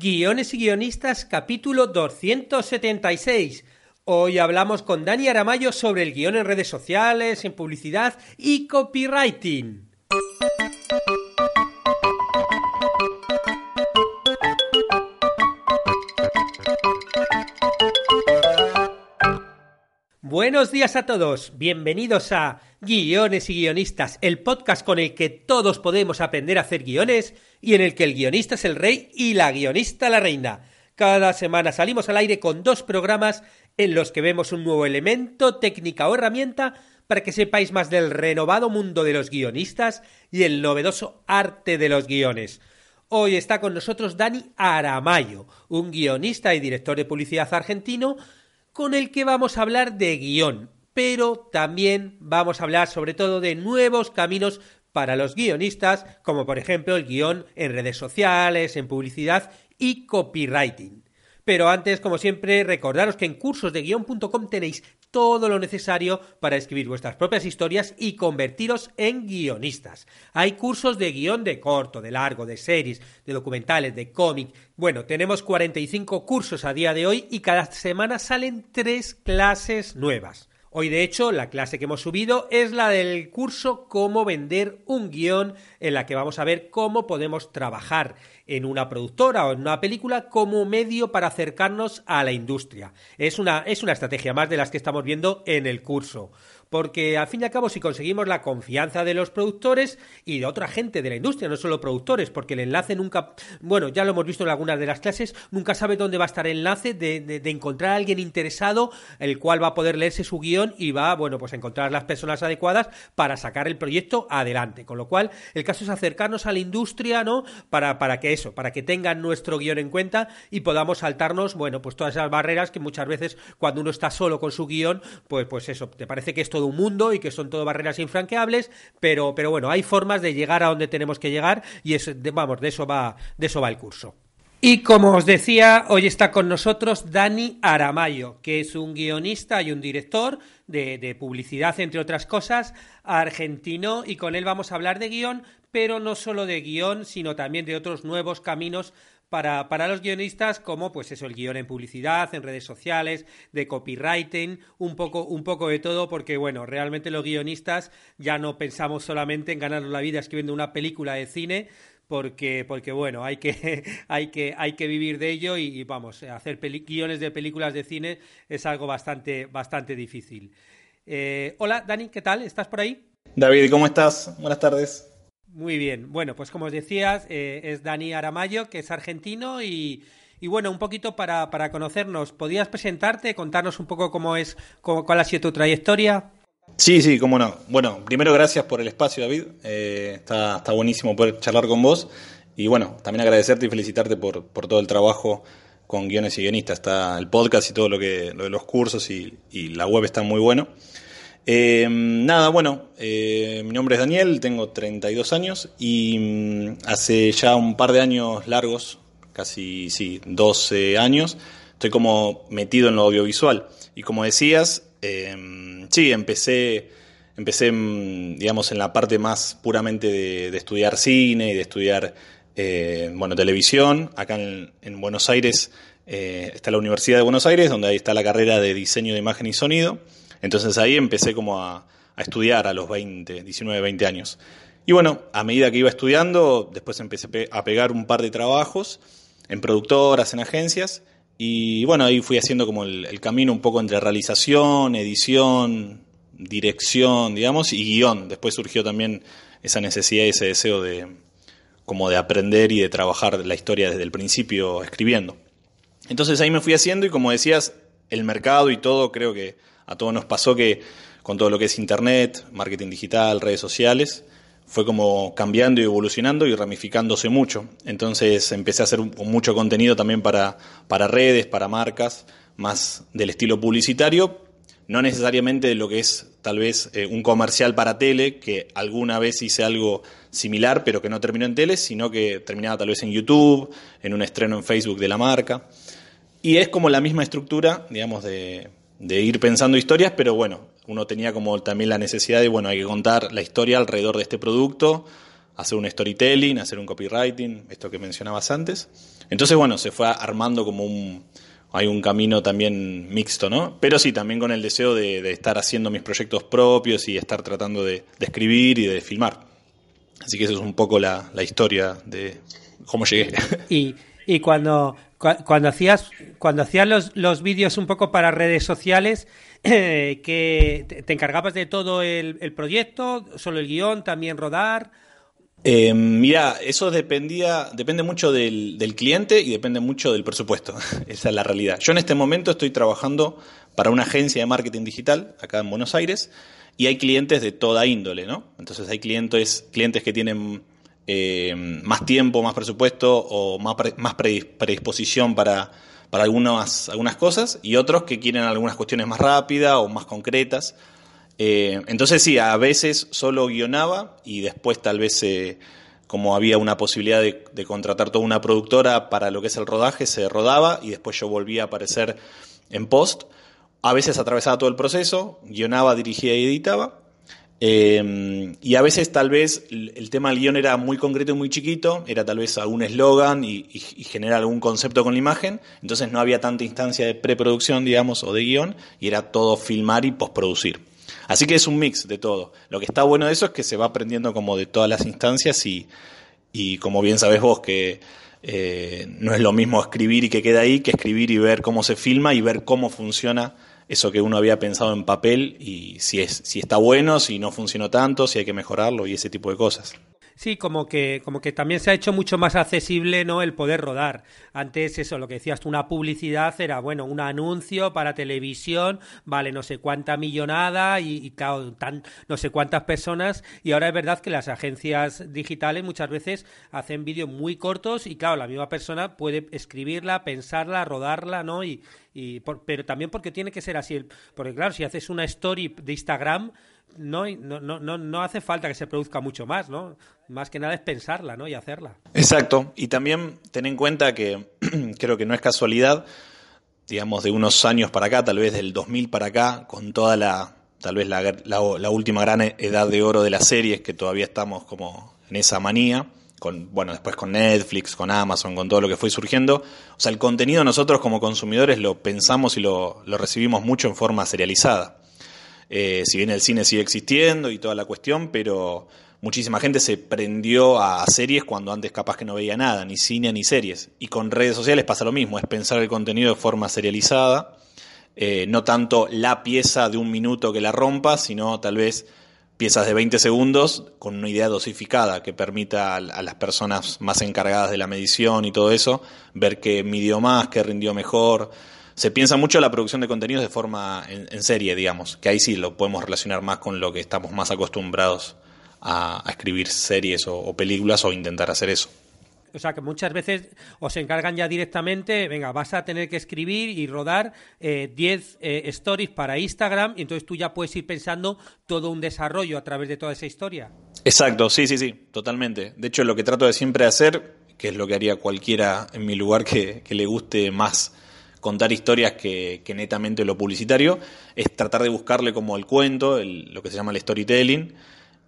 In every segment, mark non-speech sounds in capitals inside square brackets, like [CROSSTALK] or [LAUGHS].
Guiones y guionistas, capítulo 276. Hoy hablamos con Dani Aramayo sobre el guion en redes sociales, en publicidad y copywriting. Buenos días a todos, bienvenidos a Guiones y Guionistas, el podcast con el que todos podemos aprender a hacer guiones y en el que el guionista es el rey y la guionista la reina. Cada semana salimos al aire con dos programas en los que vemos un nuevo elemento, técnica o herramienta para que sepáis más del renovado mundo de los guionistas y el novedoso arte de los guiones. Hoy está con nosotros Dani Aramayo, un guionista y director de publicidad argentino con el que vamos a hablar de guion, pero también vamos a hablar sobre todo de nuevos caminos para los guionistas, como por ejemplo el guion en redes sociales, en publicidad y copywriting. Pero antes, como siempre, recordaros que en cursosdeguion.com tenéis todo lo necesario para escribir vuestras propias historias y convertiros en guionistas. Hay cursos de guion de corto, de largo, de series, de documentales, de cómic. Bueno, tenemos 45 cursos a día de hoy y cada semana salen tres clases nuevas. Hoy, de hecho, la clase que hemos subido es la del curso Cómo vender un guion, en la que vamos a ver cómo podemos trabajar en una productora o en una película como medio para acercarnos a la industria. Es una, es una estrategia más de las que estamos viendo en el curso porque al fin y al cabo si conseguimos la confianza de los productores y de otra gente de la industria, no solo productores, porque el enlace nunca, bueno, ya lo hemos visto en algunas de las clases, nunca sabe dónde va a estar el enlace de, de, encontrar a alguien interesado, el cual va a poder leerse su guion y va, bueno, pues a encontrar las personas adecuadas para sacar el proyecto adelante. Con lo cual, el caso es acercarnos a la industria, ¿no? Para, para que eso, para que tengan nuestro guion en cuenta y podamos saltarnos, bueno, pues todas esas barreras que muchas veces cuando uno está solo con su guion, pues, pues eso, te parece que esto un mundo y que son todo barreras infranqueables, pero, pero bueno, hay formas de llegar a donde tenemos que llegar y es, vamos, de eso va, de eso va el curso. Y como os decía, hoy está con nosotros Dani Aramayo, que es un guionista y un director de, de, publicidad, entre otras cosas, argentino, y con él vamos a hablar de guion, pero no solo de guion, sino también de otros nuevos caminos para, para los guionistas como pues eso, el guion en publicidad, en redes sociales, de copywriting, un poco, un poco de todo, porque bueno, realmente los guionistas ya no pensamos solamente en ganarnos la vida escribiendo una película de cine, porque, porque bueno, hay que, [LAUGHS] hay que, hay que vivir de ello y, vamos, hacer guiones de películas de cine es algo bastante, bastante difícil. Eh, hola, Dani, ¿qué tal? ¿Estás por ahí? David, ¿cómo estás? Buenas tardes. Muy bien. Bueno, pues como os decías, eh, es Dani Aramayo, que es argentino y, bueno, un poquito para, para, conocernos. ¿Podías presentarte, contarnos un poco cómo es, cuál ha sido tu trayectoria? Sí, sí, cómo no. Bueno, primero gracias por el espacio, David. Eh, está, está buenísimo poder charlar con vos. Y bueno, también agradecerte y felicitarte por, por todo el trabajo con guiones y guionistas. Está el podcast y todo lo que lo de los cursos y, y la web está muy bueno. Eh, nada, bueno, eh, mi nombre es Daniel, tengo 32 años y mm, hace ya un par de años largos, casi sí, 12 años, estoy como metido en lo audiovisual. Y como decías, eh, sí, empecé, empecé, mm, digamos, en la parte más puramente de, estudiar cine y de estudiar, bueno, televisión. Acá en, en Buenos Aires está la Universidad de Buenos Aires, donde ahí está la carrera de diseño de imagen y sonido. Entonces ahí empecé como a, estudiar a los 20, 19, 20 años. Y bueno, a medida que iba estudiando, después empecé a pegar un par de trabajos en productoras, en agencias, y bueno, ahí fui haciendo como el, camino un poco entre realización, edición, dirección, digamos, y guion. Después surgió también esa necesidad y ese deseo de como de aprender y de trabajar la historia desde el principio escribiendo. Entonces ahí me fui haciendo y como decías, el mercado y todo creo que a todos nos pasó que con todo lo que es Internet, marketing digital, redes sociales, fue como cambiando y evolucionando y ramificándose mucho. Entonces empecé a hacer mucho contenido también para, para redes, para marcas, más del estilo publicitario, no necesariamente lo que es tal vez eh, un comercial para tele, que alguna vez hice algo similar, pero que no terminó en tele, sino que terminaba tal vez en YouTube, en un estreno en Facebook de la marca. Y es como la misma estructura, digamos, de, de ir pensando historias, pero bueno, uno tenía como también la necesidad de, bueno, hay que contar la historia alrededor de este producto, hacer un storytelling, hacer un copywriting, esto que mencionabas antes. Entonces, bueno, se fue armando como un, hay un camino también mixto, ¿no? Pero sí, también con el deseo de, estar haciendo mis proyectos propios y estar tratando de, escribir y de filmar. Así que eso es un poco la, historia de cómo llegué. Y, y cuando, cuando hacías, cuando hacías los, los vídeos un poco para redes sociales, eh, [CLEARS THROAT] que te encargabas de todo el, el proyecto, solo el guion, también rodar. Eh, mira, eso dependía, depende mucho del, cliente y depende mucho del presupuesto. [LAUGHS] Esa es la realidad. Yo en este momento estoy trabajando para una agencia de marketing digital acá en Buenos Aires y hay clientes de toda índole, ¿no? Entonces hay clientes, clientes que tienen eh, más tiempo, más presupuesto o más, predisposición para, algunas, cosas y otros que quieren algunas cuestiones más rápidas o más concretas. Eh, entonces sí, a veces solo guionaba y después tal vez eh, como había una posibilidad de, contratar toda una productora para lo que es el rodaje, se rodaba y después yo volvía a aparecer en post. A veces atravesaba todo el proceso, guionaba, dirigía y editaba. Eh, y a veces tal vez el tema del guion era muy concreto y muy chiquito, era tal vez algún eslogan y, y, generar algún concepto con la imagen, entonces no había tanta instancia de preproducción, digamos, o de guion, y era todo filmar y postproducir. Así que es un mix de todo. Lo que está bueno de eso es que se va aprendiendo como de todas las instancias y, como bien sabes vos que eh, no es lo mismo escribir y que queda ahí que escribir y ver cómo se filma y ver cómo funciona eso que uno había pensado en papel y si, es, si está bueno, si no funcionó tanto, si hay que mejorarlo y ese tipo de cosas. Sí, como que, como que también se ha hecho mucho más accesible, ¿no? El poder rodar. Antes, eso, lo que decías tú, una publicidad era, bueno, un anuncio para televisión, vale, no sé cuánta millonada y, y claro, tan, no sé cuántas personas. Y ahora es verdad que las agencias digitales muchas veces hacen vídeos muy cortos y, claro, la misma persona puede escribirla, pensarla, rodarla, ¿no? Y, y pero también porque tiene que ser así. Porque, claro, si haces una story de Instagram, no, no, no, no hace falta que se produzca mucho más, ¿no? Más que nada es pensarla, ¿no? Y hacerla. Exacto. Y también ten en cuenta que [CLEARS THROAT] creo que no es casualidad, digamos, de unos años para acá, tal vez del 2000 para acá, con toda la, tal vez la, la, última gran edad de oro de las series, que todavía estamos como en esa manía, con, bueno, después con Netflix, con Amazon, con todo lo que fue surgiendo. O sea, el contenido nosotros como consumidores lo pensamos y lo, lo recibimos mucho en forma serializada. Eh, si bien el cine sigue existiendo y toda la cuestión, pero muchísima gente se prendió a series cuando antes capaz que no veía nada, ni cine ni series. Y con redes sociales pasa lo mismo, es pensar el contenido de forma serializada, eh, no tanto la pieza de un minuto que la rompa, sino tal vez piezas de 20 segundos con una idea dosificada que permita a, las personas más encargadas de la medición y todo eso ver qué midió más, qué rindió mejor se piensa mucho la producción de contenidos de forma en, serie, digamos, que ahí sí lo podemos relacionar más con lo que estamos más acostumbrados a, escribir series o, películas o intentar hacer eso. O sea, que muchas veces os encargan ya directamente, venga, vas a tener que escribir y rodar 10 eh, eh, stories para Instagram y entonces tú ya puedes ir pensando todo un desarrollo a través de toda esa historia. Exacto, sí, sí, sí, totalmente. De hecho, lo que trato de siempre hacer, que es lo que haría cualquiera en mi lugar que, que le guste más contar historias que, netamente lo publicitario, es tratar de buscarle como el cuento, lo que se llama el storytelling,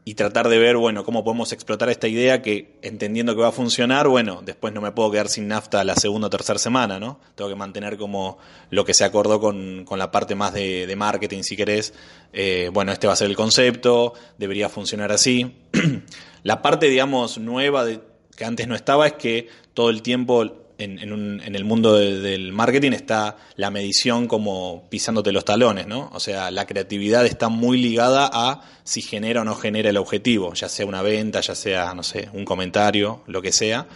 y tratar de ver, bueno, cómo podemos explotar esta idea que, entendiendo que va a funcionar, bueno, después no me puedo quedar sin nafta la segunda o tercera semana, ¿no? Tengo que mantener como lo que se acordó con, la parte más de, marketing, si querés. Eh, bueno, este va a ser el concepto, debería funcionar así. [CLEARS THROAT] la parte, digamos, nueva de, que antes no estaba es que todo el tiempo en, el mundo del marketing está la medición como pisándote los talones, ¿no? O sea, la creatividad está muy ligada a si genera o no genera el objetivo, ya sea una venta, ya sea, no sé, un comentario, lo que sea.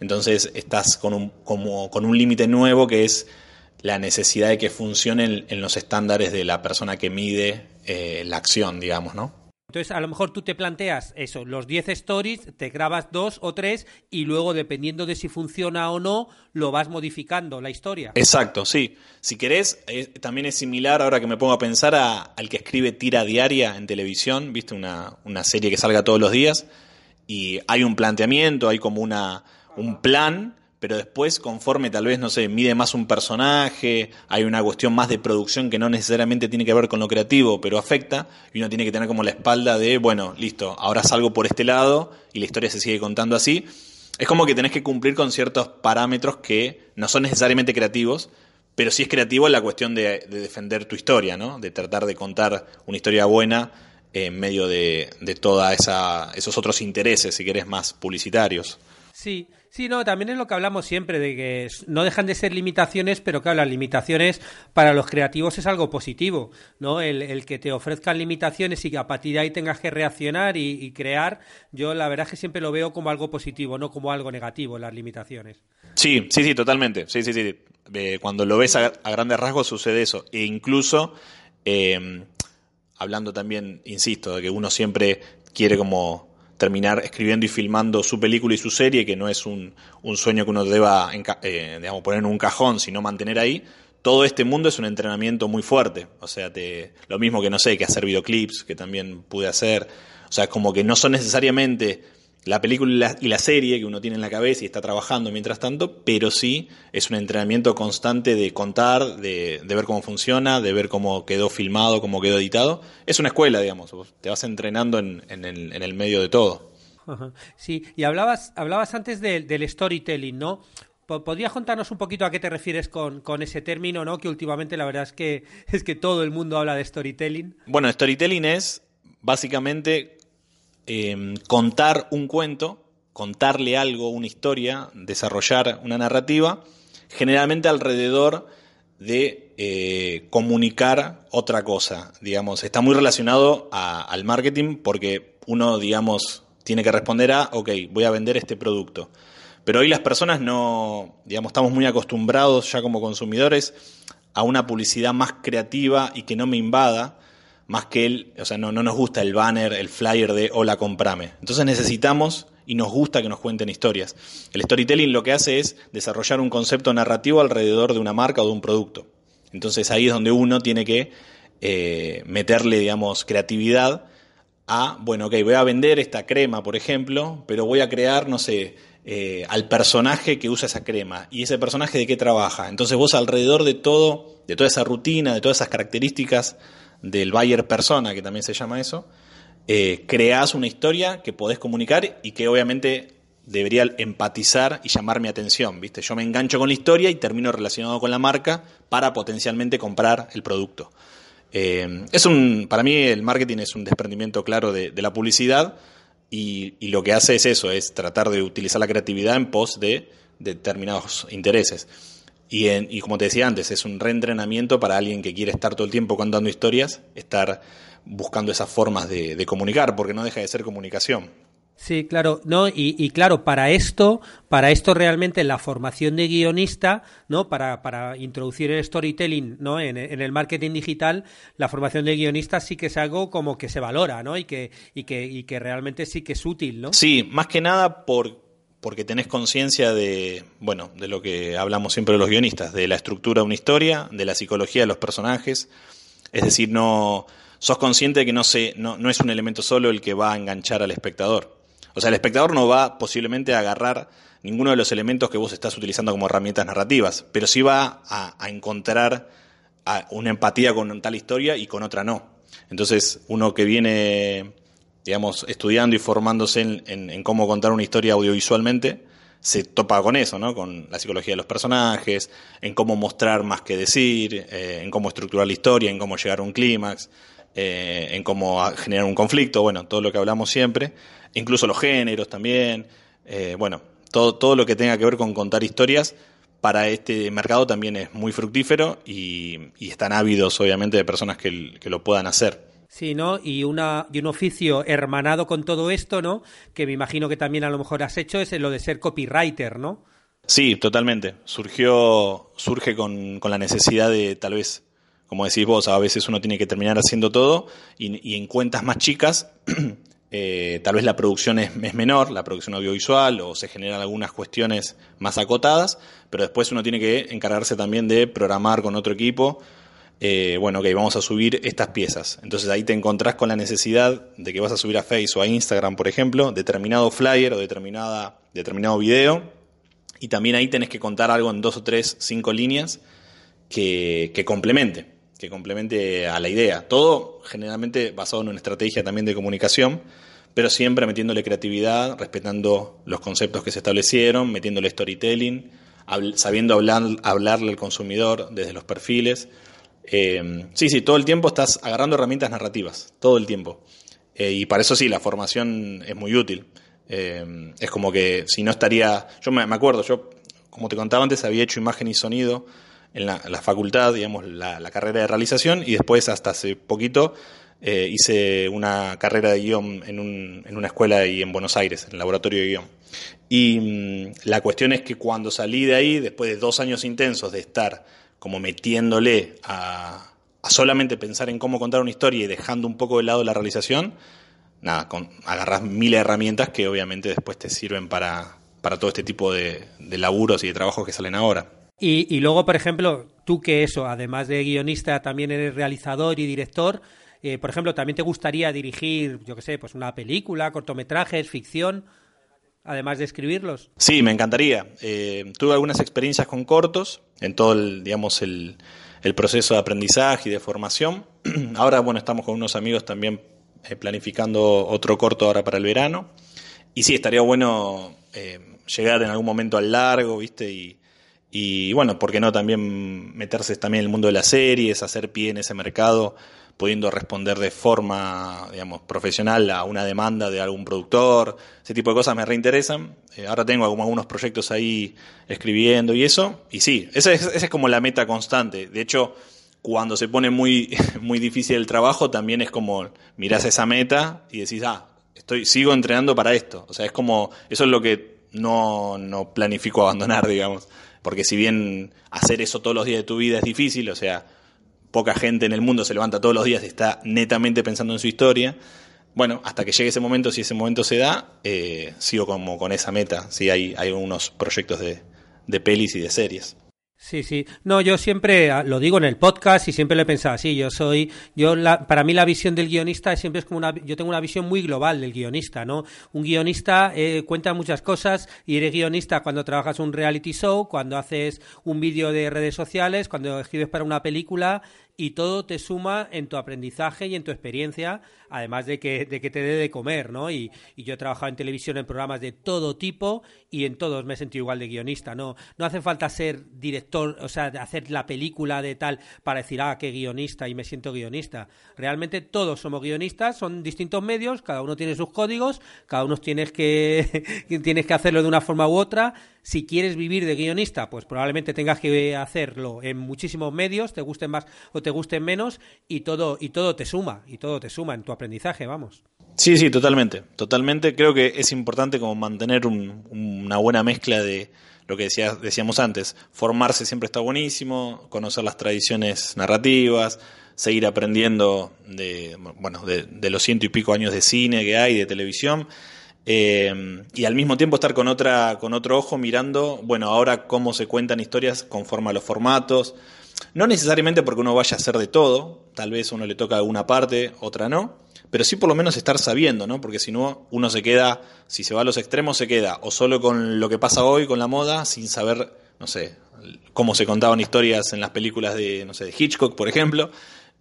Entonces estás con un, como, con un límite nuevo que es la necesidad de que funcione en, los estándares de la persona que mide eh, la acción, digamos, ¿no? Entonces, a lo mejor tú te planteas eso, los 10 stories, te grabas dos o tres y luego, dependiendo de si funciona o no, lo vas modificando la historia. Exacto, sí. Si querés, eh, también es similar, ahora que me pongo a pensar, a, al que escribe tira diaria en televisión, viste, una, una serie que salga todos los días, y hay un planteamiento, hay como una, un plan pero después conforme tal vez, no sé, mide más un personaje, hay una cuestión más de producción que no necesariamente tiene que ver con lo creativo, pero afecta, y uno tiene que tener como la espalda de, bueno, listo, ahora salgo por este lado y la historia se sigue contando así. Es como que tenés que cumplir con ciertos parámetros que no son necesariamente creativos, pero sí es creativo la cuestión de, defender tu historia, ¿no? De tratar de contar una historia buena en medio de, de todos esos otros intereses, si querés, más publicitarios. Sí, sí, no, también es lo que hablamos siempre, de que no dejan de ser limitaciones, pero claro, las limitaciones para los creativos es algo positivo, ¿no? El, que te ofrezcan limitaciones y que a partir de ahí tengas que reaccionar y, crear, yo la verdad es que siempre lo veo como algo positivo, no como algo negativo, las limitaciones. Sí, sí, sí, totalmente. Sí, sí, sí. cuando lo ves a, grandes rasgos sucede eso. E incluso, eh, hablando también, insisto, de que uno siempre quiere como terminar escribiendo y filmando su película y su serie, que no es un, sueño que uno deba eh, digamos, poner en un cajón, sino mantener ahí. Todo este mundo es un entrenamiento muy fuerte. O sea, te, lo mismo que no sé, que hacer videoclips, que también pude hacer. O sea, como que no son necesariamente la película y la, serie que uno tiene en la cabeza y está trabajando mientras tanto, pero sí es un entrenamiento constante de contar, de, ver cómo funciona, de ver cómo quedó filmado, cómo quedó editado. Es una escuela, digamos, te vas entrenando en, el, medio de todo. Sí, y hablabas, hablabas antes del storytelling, ¿no? ¿Podrías contarnos un poquito a qué te refieres con, con, ese término, ¿no? Que últimamente la verdad es que, [LAUGHS] es que todo el mundo habla de storytelling. Bueno, storytelling es básicamente Em, contar un cuento, contarle algo, una historia, desarrollar una narrativa, generalmente alrededor de eh, comunicar otra cosa. Digamos, está muy relacionado al marketing porque uno, digamos, tiene que responder a, ok, voy a vender este producto. Pero hoy las personas no, digamos, estamos muy acostumbrados ya como consumidores a una publicidad más creativa y que no me invada más que él, o sea, no, no nos gusta el banner, el flyer de hola, comprame. Entonces necesitamos y nos gusta que nos cuenten historias. El storytelling lo que hace es desarrollar un concepto narrativo alrededor de una marca o de un producto. Entonces ahí es donde uno tiene que eh, meterle, digamos, creatividad a, bueno, ok, voy a vender esta crema, por ejemplo, pero voy a crear, no sé, eh, al personaje que usa esa crema. ¿Y ese personaje de qué trabaja? Entonces vos alrededor de todo, de toda esa rutina, de todas esas características del Bayer persona, que también se llama eso, eh, creas una historia que podés comunicar y que obviamente debería empatizar y llamar mi atención, ¿viste? Yo me engancho con la historia y termino relacionado con la marca para potencialmente comprar el producto. Eh, es un, para mí el marketing es un desprendimiento claro de, la publicidad y, y, lo que hace es eso, es tratar de utilizar la creatividad en pos de determinados intereses. Y, como te decía antes, es un reentrenamiento para alguien que quiere estar todo el tiempo contando historias, estar buscando esas formas de, comunicar, porque no deja de ser comunicación. Sí, claro, no, y, claro, para esto, para esto realmente la formación de guionista, ¿no? Para, para introducir el storytelling, ¿no? En, en, el marketing digital, la formación de guionista sí que es algo como que se valora, ¿no? Y que, y que, y que realmente sí que es útil, ¿no? Sí, más que nada por, porque tenés conciencia de, bueno, de lo que hablamos siempre de los guionistas, de la estructura de una historia, de la psicología de los personajes. Es decir, no sos consciente de que no, se, no, no es un elemento solo el que va a enganchar al espectador. O sea, el espectador no va posiblemente a agarrar ninguno de los elementos que vos estás utilizando como herramientas narrativas, pero sí va a, a encontrar una empatía con tal historia y con otra no. Entonces, uno que viene digamos, estudiando y formándose en, cómo contar una historia audiovisualmente, se topa con eso, ¿no? Con la psicología de los personajes, en cómo mostrar más que decir, eh, en cómo estructurar la historia, en cómo llegar a un clímax, eh, en cómo generar un conflicto, bueno, todo lo que hablamos siempre, incluso los géneros también, eh, bueno, todo, todo lo que tenga que ver con contar historias para este mercado también es muy fructífero y, están ávidos, obviamente, de personas que lo puedan hacer. Sí, ¿no? Y, una, y un oficio hermanado con todo esto, ¿no? Que me imagino que también a lo mejor has hecho, es lo de ser copywriter, ¿no? Sí, totalmente. Surgió, surge con, con la necesidad de tal vez como decís vos, a veces uno tiene que terminar haciendo todo y, en cuentas más chicas [CLEARS THROAT] eh, tal vez la producción es, menor, la producción audiovisual o se generan algunas cuestiones más acotadas, pero después uno tiene que encargarse también de programar con otro equipo. Eh, bueno, ok, vamos a subir estas piezas. Entonces ahí te encontrás con la necesidad de que vas a subir a Facebook o a Instagram, por ejemplo, determinado flyer o determinada, determinado video. Y también ahí tenés que contar algo en dos o tres, cinco líneas que, complemente que complemente a la idea. Todo generalmente basado en una estrategia también de comunicación, pero siempre metiéndole creatividad, respetando los conceptos que se establecieron, metiéndole storytelling, sabiendo hablar, hablarle al consumidor desde los perfiles. Eh, sí, sí, todo el tiempo estás agarrando herramientas narrativas, todo el tiempo. Eh, y para eso sí, la formación es muy útil. Eh, es como que si no estaría, yo me, acuerdo, yo como te contaba antes, había hecho imagen y sonido en la, facultad, digamos, la, carrera de realización y después hasta hace poquito eh, hice una carrera de guion en, un, en una escuela ahí en Buenos Aires, en el laboratorio de guion. Y mm, la cuestión es que cuando salí de ahí, después de dos años intensos de estar como metiéndole a, solamente pensar en cómo contar una historia y dejando un poco de lado la realización, nada, con, agarras miles de herramientas que obviamente después te sirven para, para todo este tipo de, de laburos y de trabajos que salen ahora. Y, luego, por ejemplo, tú que eso, además de guionista, también eres realizador y director. Eh, por ejemplo, también te gustaría dirigir, yo qué sé, pues una película, cortometrajes, ficción, además de escribirlos. Sí, me encantaría. Eh, tuve algunas experiencias con cortos en todo el, digamos, el, proceso de aprendizaje y de formación. [CLEARS THROAT] Ahora, bueno, estamos con unos amigos también eh, planificando otro corto ahora para el verano. Y sí, estaría bueno llegar en algún momento al largo, ¿viste? Y, y bueno, ¿por qué no también meterse también en el mundo de las series, hacer pie en ese mercado, pudiendo responder de forma, digamos, profesional a una demanda de algún productor? Ese tipo de cosas me reinteresan. Eh, ahora tengo algunos proyectos ahí escribiendo y eso. Y sí, esa es, es como la meta constante. De hecho, cuando se pone muy, [LAUGHS] muy difícil el trabajo, también es como mirás esa meta y decís, ah, estoy, sigo entrenando para esto. O sea, es como, eso es lo que no, no planifico abandonar, [LAUGHS] digamos porque si bien hacer eso todos los días de tu vida es difícil, o sea, poca gente en el mundo se levanta todos los días y está netamente pensando en su historia, bueno, hasta que llegue ese momento, si ese momento se da, eh, sigo como con esa meta, si hay, hay unos proyectos de, de pelis y de series. Sí, sí. No, yo siempre ah, lo digo en el podcast y siempre lo he pensado así. Yo soy, yo la, para mí la visión del guionista siempre es como una, yo tengo una visión muy global del guionista, ¿no? Un guionista eh, cuenta muchas cosas y eres guionista cuando trabajas un reality show, cuando haces un vídeo de redes sociales, cuando escribes para una película y todo te suma en tu aprendizaje y en tu experiencia, además de que, de que te dé de comer, ¿no? Y, yo he trabajado en televisión en programas de todo tipo y en todos me he sentido igual de guionista, ¿no? No hace falta ser director, o sea, hacer la película de tal para decir, ah, qué guionista y me siento guionista. Realmente todos somos guionistas, son distintos medios, cada uno tiene sus códigos, cada uno tienes que, [LAUGHS] tienes que hacerlo de una forma u otra si quieres vivir de guionista, pues probablemente tengas que hacerlo en muchísimos medios, te gusten más o te gusten menos, y todo, y todo te suma, y todo te suma en tu aprendizaje, vamos. Sí, sí, totalmente, totalmente. Creo que es importante como mantener una buena mezcla de lo que decía, decíamos antes. Formarse siempre está buenísimo, conocer las tradiciones narrativas, seguir aprendiendo de, bueno, de, de los ciento y pico años de cine que hay, de televisión eh, y al mismo tiempo estar con otra con otro ojo mirando bueno ahora cómo se cuentan historias conforme a los formatos. No necesariamente porque uno vaya a hacer de todo tal vez uno le toca alguna parte otra no pero sí por lo menos estar sabiendo no porque si no uno se queda si se va a los extremos se queda o solo con lo que pasa hoy con la moda sin saber no sé cómo se contaban historias en las películas de no sé de Hitchcock por ejemplo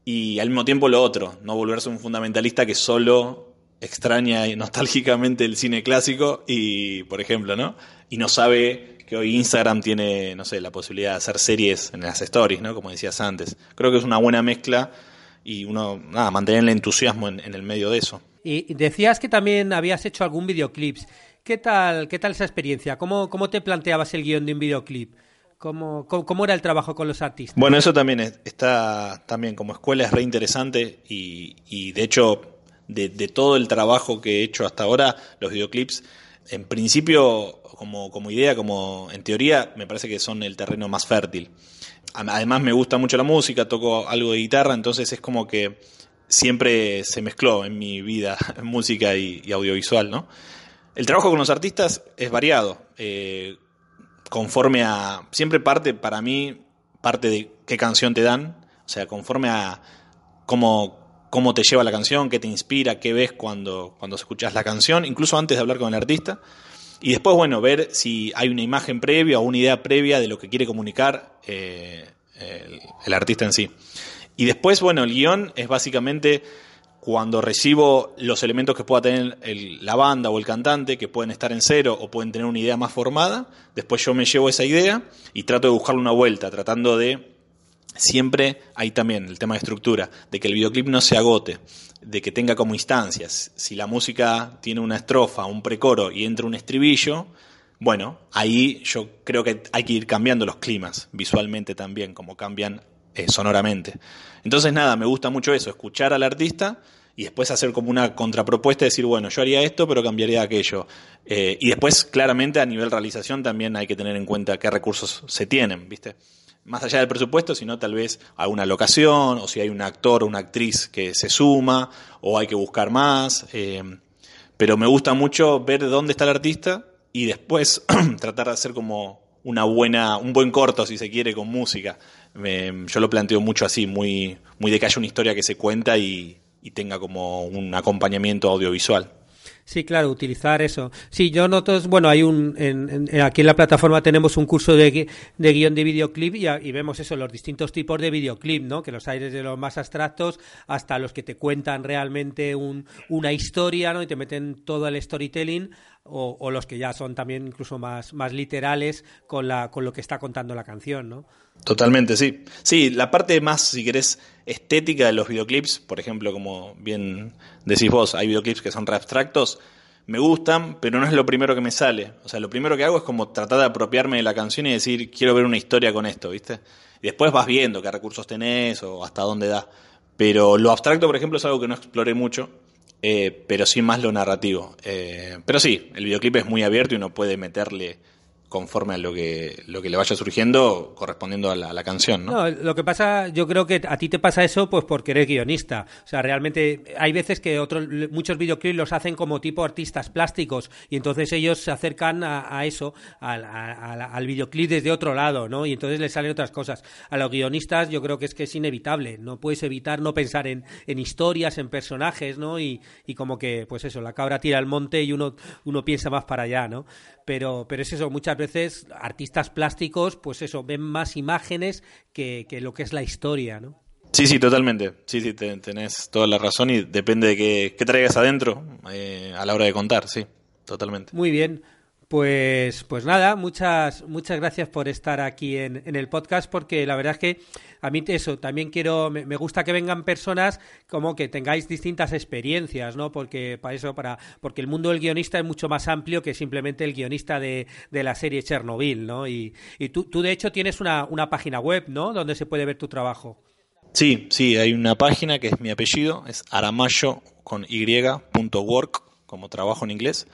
y al mismo tiempo lo otro no volverse un fundamentalista que solo extraña y nostálgicamente el cine clásico y, por ejemplo, ¿no? Y no sabe que hoy Instagram tiene, no sé, la posibilidad de hacer series en las stories, ¿no? Como decías antes. Creo que es una buena mezcla y uno, nada, mantener el entusiasmo en, el medio de eso. Y decías que también habías hecho algún videoclips. ¿Qué tal, qué tal esa experiencia? ¿Cómo, cómo te planteabas el guion de un videoclip? ¿Cómo, cómo, era el trabajo con los artistas? Bueno, eso también está también como escuela es re interesante y, y de hecho de, todo el trabajo que he hecho hasta ahora, los videoclips en principio, como, como idea, como en teoría, me parece que son el terreno más fértil. Además me gusta mucho la música, toco algo de guitarra, entonces es como que siempre se mezcló en mi vida [LAUGHS] música y, audiovisual, ¿no? El trabajo con los artistas es variado, eh, conforme a... Siempre parte, para mí, parte de qué canción te dan, o sea, conforme a cómo, cómo te lleva la canción, qué te inspira, qué ves cuando, cuando escuchas la canción, incluso antes de hablar con el artista. Y después, bueno, ver si hay una imagen previa o una idea previa de lo que quiere comunicar eh, el, artista en sí. Y después, bueno, el guion es básicamente cuando recibo los elementos que pueda tener la banda o el cantante, que pueden estar en cero o pueden tener una idea más formada, después yo me llevo esa idea y trato de buscarle una vuelta, tratando de siempre hay también el tema de estructura, de que el videoclip no se agote, de que tenga como instancias. Si la música tiene una estrofa, un precoro y entra un estribillo, bueno, ahí yo creo que hay que ir cambiando los climas visualmente también, como cambian eh, sonoramente. Entonces, nada, me gusta mucho eso, escuchar al artista y después hacer como una contrapropuesta decir, bueno, yo haría esto, pero cambiaría aquello. Eh, y después, claramente, a nivel realización también hay que tener en cuenta qué recursos se tienen, ¿viste? Más allá del presupuesto, sino tal vez alguna locación, o si hay un actor o una actriz que se suma, o hay que buscar más. Eh, pero me gusta mucho ver dónde está el artista y después [CLEARS THROAT] tratar de hacer como una buena, un buen corto, si se quiere, con música. yo lo planteo mucho así, muy, muy de que haya una historia que se cuenta y tenga como un acompañamiento audiovisual. Sí, claro, utilizar eso. Sí, yo noto, bueno, hay un, en, aquí en la plataforma tenemos un curso de, de guion de videoclip y, y, vemos eso, los distintos tipos de videoclip, ¿no? Que los hay desde los más abstractos hasta los que te cuentan realmente un, una historia, ¿no? Y te meten todo el storytelling o, o, los que ya son también incluso más, más literales con, la, con lo que está contando la canción, ¿no? Totalmente, sí. Sí, la parte más, si querés, estética de los videoclips, por ejemplo, como bien decís vos, hay videoclips que son re abstractos, me gustan, pero no es lo primero que me sale. O sea, lo primero que hago es como tratar de apropiarme de la canción y decir, quiero ver una historia con esto, ¿viste? Y después vas viendo qué recursos tenés o hasta dónde da. Pero lo abstracto, por ejemplo, es algo que no exploré mucho, eh, pero sí más lo narrativo. Eh, pero sí, el videoclip es muy abierto y uno puede meterle conforme a lo que, lo que le vaya surgiendo, correspondiendo a la, canción, ¿no? Lo que pasa, yo creo que a ti te pasa eso pues porque eres guionista. O sea, realmente hay veces que otros, muchos videoclips los hacen como tipo artistas plásticos y entonces ellos se acercan a, eso, al, al, videoclip desde otro lado, ¿no? Y entonces les salen otras cosas. A los guionistas yo creo que es que es inevitable. No puedes evitar no pensar en, en historias, en personajes, ¿no? Y, y como que, pues eso, la cabra tira al monte y uno, uno piensa más para allá, ¿no? Pero, pero es eso, muchas veces artistas plásticos, pues eso, ven más imágenes que, lo que es la historia, ¿no? Sí, sí, totalmente. Sí, sí, tenés toda la razón y depende de qué, traigas adentro eh, a la hora de contar, sí, totalmente. Muy bien. Pues, pues nada, muchas, muchas gracias por estar aquí en, el podcast, porque la verdad es que a mí eso, también quiero, me, gusta que vengan personas como que tengáis distintas experiencias, ¿no? Porque para eso, para, porque el mundo del guionista es mucho más amplio que simplemente el guionista de, de la serie Chernobyl, ¿no? Y, y tú, tú, de hecho, tienes una, una página web, ¿no? Donde se puede ver tu trabajo. Sí, sí, hay una página que es mi apellido, es aramayo con y.work, como trabajo en inglés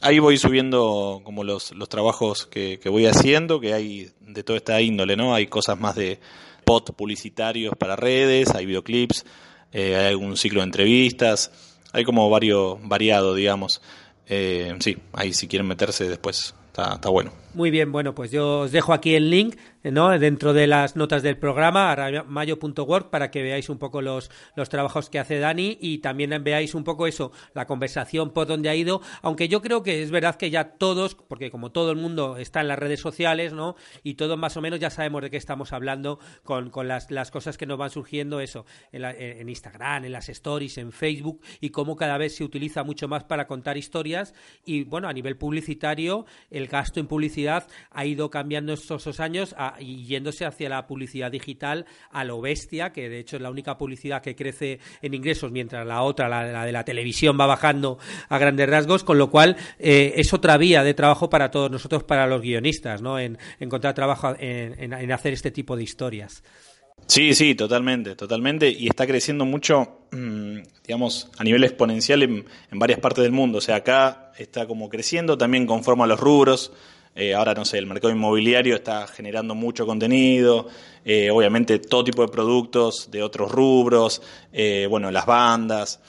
ahí voy subiendo como los, los trabajos que, que, voy haciendo, que hay de toda esta índole, ¿no? Hay cosas más de pot publicitarios para redes, hay videoclips, eh, hay algún ciclo de entrevistas, hay como varios, variado, digamos. Eh, sí, ahí si quieren meterse después está, está bueno. Muy bien, bueno, pues yo os dejo aquí el link ¿no? dentro de las notas del programa, mayo.work, para que veáis un poco los, los trabajos que hace Dani y también veáis un poco eso, la conversación por donde ha ido, aunque yo creo que es verdad que ya todos, porque como todo el mundo está en las redes sociales, ¿no? Y todos más o menos ya sabemos de qué estamos hablando con, con las, las cosas que nos van surgiendo, eso, en, en Instagram, en las stories, en Facebook, y cómo cada vez se utiliza mucho más para contar historias. Y bueno, a nivel publicitario, el gasto en publicidad ha ido cambiando estos años y yéndose hacia la publicidad digital a lo bestia, que de hecho es la única publicidad que crece en ingresos, mientras la otra, la, de la televisión, va bajando a grandes rasgos, con lo cual eh, es otra vía de trabajo para todos nosotros, para los guionistas, ¿no? en encontrar trabajo en, en hacer este tipo de historias. Sí, sí, totalmente, totalmente. Y está creciendo mucho, mm, digamos, a nivel exponencial en, varias partes del mundo. O sea, acá está como creciendo también conforme a los rubros. Eh, ahora, no sé, el mercado inmobiliario está generando mucho contenido. Eh, obviamente, todo tipo de productos de otros rubros. Eh, bueno, las bandas.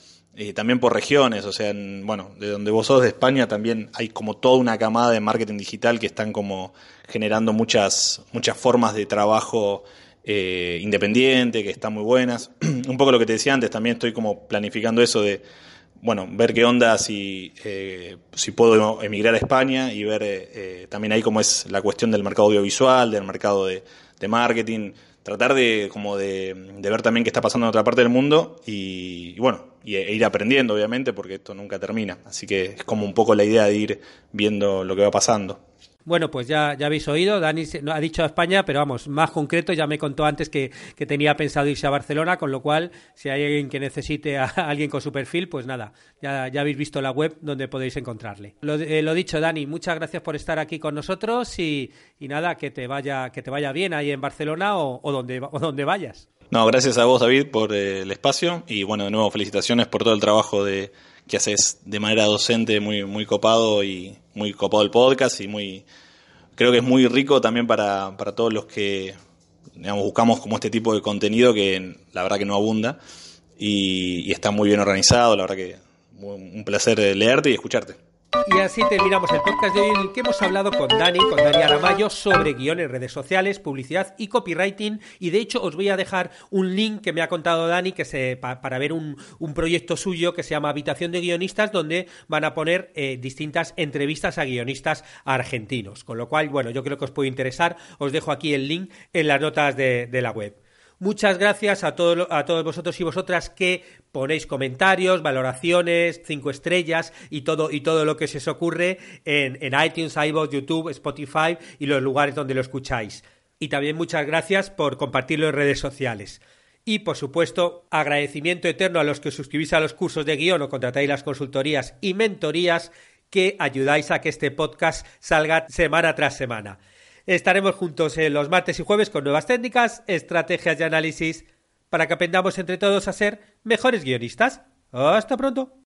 también por regiones, o sea, bueno, de donde vos sos de España también hay como toda una camada de marketing digital que están como generando muchas, muchas formas de trabajo independiente, que están muy buenas. [CLEARS THROAT] Un poco lo que te decía antes, también estoy como planificando eso de, bueno, ver qué onda si, eh, si puedo emigrar a España y ver eh, también ahí cómo es la cuestión del mercado audiovisual, del mercado de, marketing, tratar de como de, ver también qué está pasando en otra parte del mundo y, bueno, y, e ir aprendiendo obviamente porque esto nunca termina. Así que es como un poco la idea de ir viendo lo que va pasando. Bueno, pues ya, ya habéis oído, Dani ha dicho a España, pero vamos, más concreto, ya me contó antes que, tenía pensado irse a Barcelona, con lo cual, si hay alguien que necesite a, alguien con su perfil, pues nada, ya, ya habéis visto la web donde podéis encontrarle. Lo, eh, lo, dicho, Dani, muchas gracias por estar aquí con nosotros y, y, nada, que te vaya, que te vaya bien ahí en Barcelona o, o donde, donde vayas. No, gracias a vos, David, por eh, el espacio y bueno, de nuevo felicitaciones por todo el trabajo de, que haces de manera docente muy, muy copado y muy copado el podcast y muy creo que es muy rico también para, para todos los que digamos, buscamos como este tipo de contenido que la verdad que no abunda y, y está muy bien organizado, la verdad que un placer leerte y escucharte. Y así terminamos el podcast de hoy en el que hemos hablado con Dani, con Dani Aramayo, sobre guiones, redes sociales, publicidad y copywriting. Y de hecho os voy a dejar un link que me ha contado Dani que se, para ver un, proyecto suyo que se llama Habitación de Guionistas, donde van a poner eh, distintas entrevistas a guionistas argentinos. Con lo cual, bueno, yo creo que os puede interesar. Os dejo aquí el link en las notas de la web. Muchas gracias a, todo, a todos vosotros y vosotras que ponéis comentarios, valoraciones, cinco estrellas y todo, y todo lo que se os ocurre en, iTunes, iVoox, YouTube, Spotify y los lugares donde lo escucháis. Y también muchas gracias por compartirlo en redes sociales. Y, por supuesto, agradecimiento eterno a los que suscribís a los cursos de guion o contratáis las consultorías y mentorías que ayudáis a que este podcast salga semana tras semana. Estaremos juntos los martes y jueves con nuevas técnicas, estrategias y análisis para que aprendamos entre todos a ser mejores guionistas. Hasta pronto.